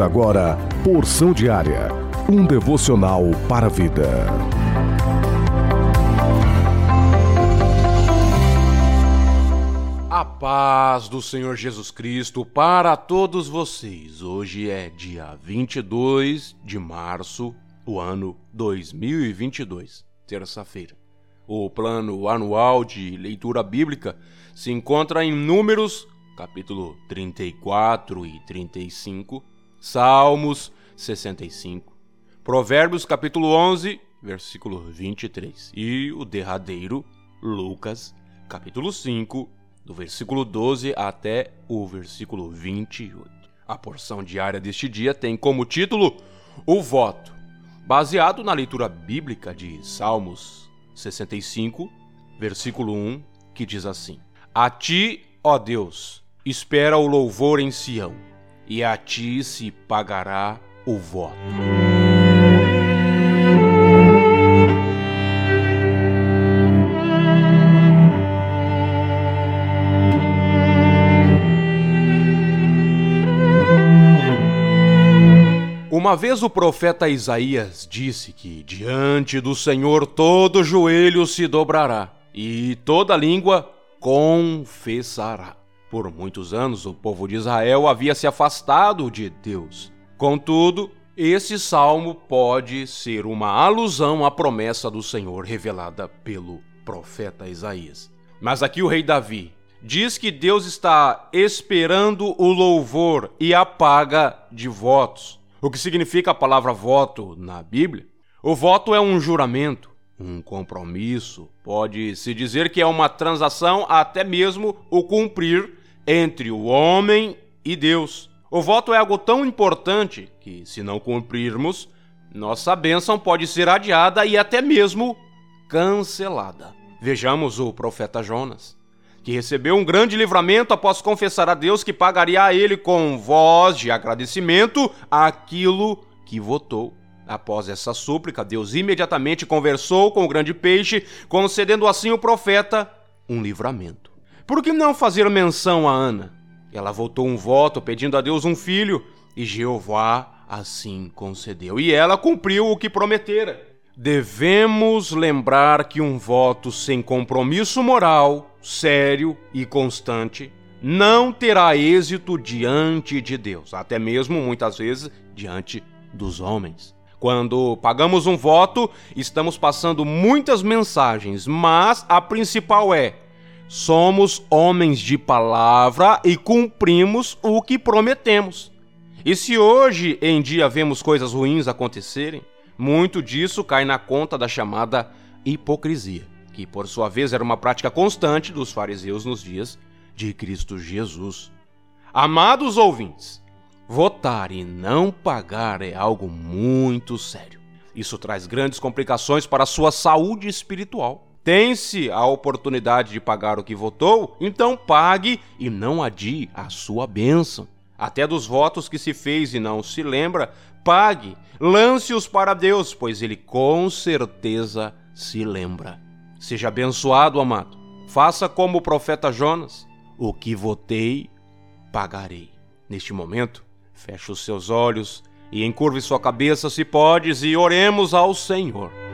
Agora Porção Diária, um devocional para a vida. A paz do Senhor Jesus Cristo para todos vocês. Hoje é dia 22 de março, o ano 2022, terça-feira. O plano anual de leitura bíblica se encontra em Números capítulo 34 e 35, Salmos 65, Provérbios capítulo 11, versículo 23 e o derradeiro, Lucas capítulo 5, do versículo 12 até o versículo 28. A porção diária deste dia tem como título O Voto, baseado na leitura bíblica de Salmos 65, versículo 1, que diz assim: A ti, ó Deus, espera o louvor em Sião, e a ti se pagará o voto. Uma vez o profeta Isaías disse que diante do Senhor todo joelho se dobrará e toda língua confessará. Por muitos anos, o povo de Israel havia se afastado de Deus. Contudo, esse salmo pode ser uma alusão à promessa do Senhor revelada pelo profeta Isaías. Mas aqui o rei Davi diz que Deus está esperando o louvor e a paga de votos. O que significa a palavra voto na Bíblia? O voto é um juramento, um compromisso, pode-se dizer que é uma transação, até mesmo o cumprir entre o homem e Deus. O voto é algo tão importante que, se não cumprirmos, nossa bênção pode ser adiada e até mesmo cancelada. Vejamos o profeta Jonas, que recebeu um grande livramento após confessar a Deus que pagaria a ele com voz de agradecimento aquilo que votou. Após essa súplica, Deus imediatamente conversou com o grande peixe, concedendo assim ao profeta um livramento. Por que não fazer menção a Ana? Ela votou um voto pedindo a Deus um filho, e Jeová assim concedeu. E ela cumpriu o que prometera. Devemos lembrar que um voto sem compromisso moral, sério e constante não terá êxito diante de Deus, até mesmo muitas vezes diante dos homens. Quando pagamos um voto, estamos passando muitas mensagens, mas a principal é: somos homens de palavra e cumprimos o que prometemos. E se hoje em dia vemos coisas ruins acontecerem, muito disso cai na conta da chamada hipocrisia, que por sua vez era uma prática constante dos fariseus nos dias de Cristo Jesus. Amados ouvintes, Votar e não pagar é algo muito sério. Isso traz grandes complicações para a sua saúde espiritual. Tem-se a oportunidade de pagar o que votou, então pague e não adie a sua bênção. Até dos votos que se fez e não se lembra, pague, lance-os para Deus, pois ele com certeza se lembra. Seja abençoado, amado. Faça como o profeta Jonas: o que votei, pagarei. Neste momento, Feche os seus olhos e encurve sua cabeça se podes e oremos ao Senhor.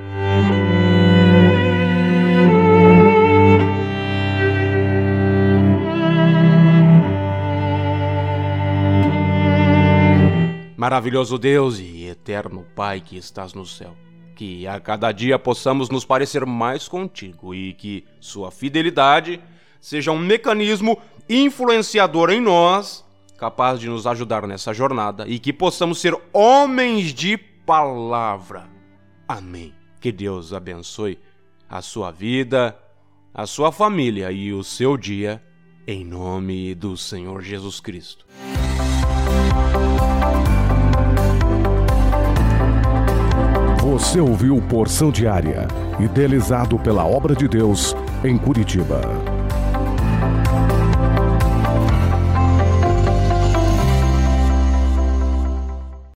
Maravilhoso Deus e eterno Pai que estás no céu, que a cada dia possamos nos parecer mais contigo e que sua fidelidade seja um mecanismo influenciador em nós capaz de nos ajudar nessa jornada e que possamos ser homens de palavra. Amém. Que Deus abençoe a sua vida, a sua família e o seu dia, em nome do Senhor Jesus Cristo. Você ouviu Porção Diária, idealizado pela obra de Deus em Curitiba.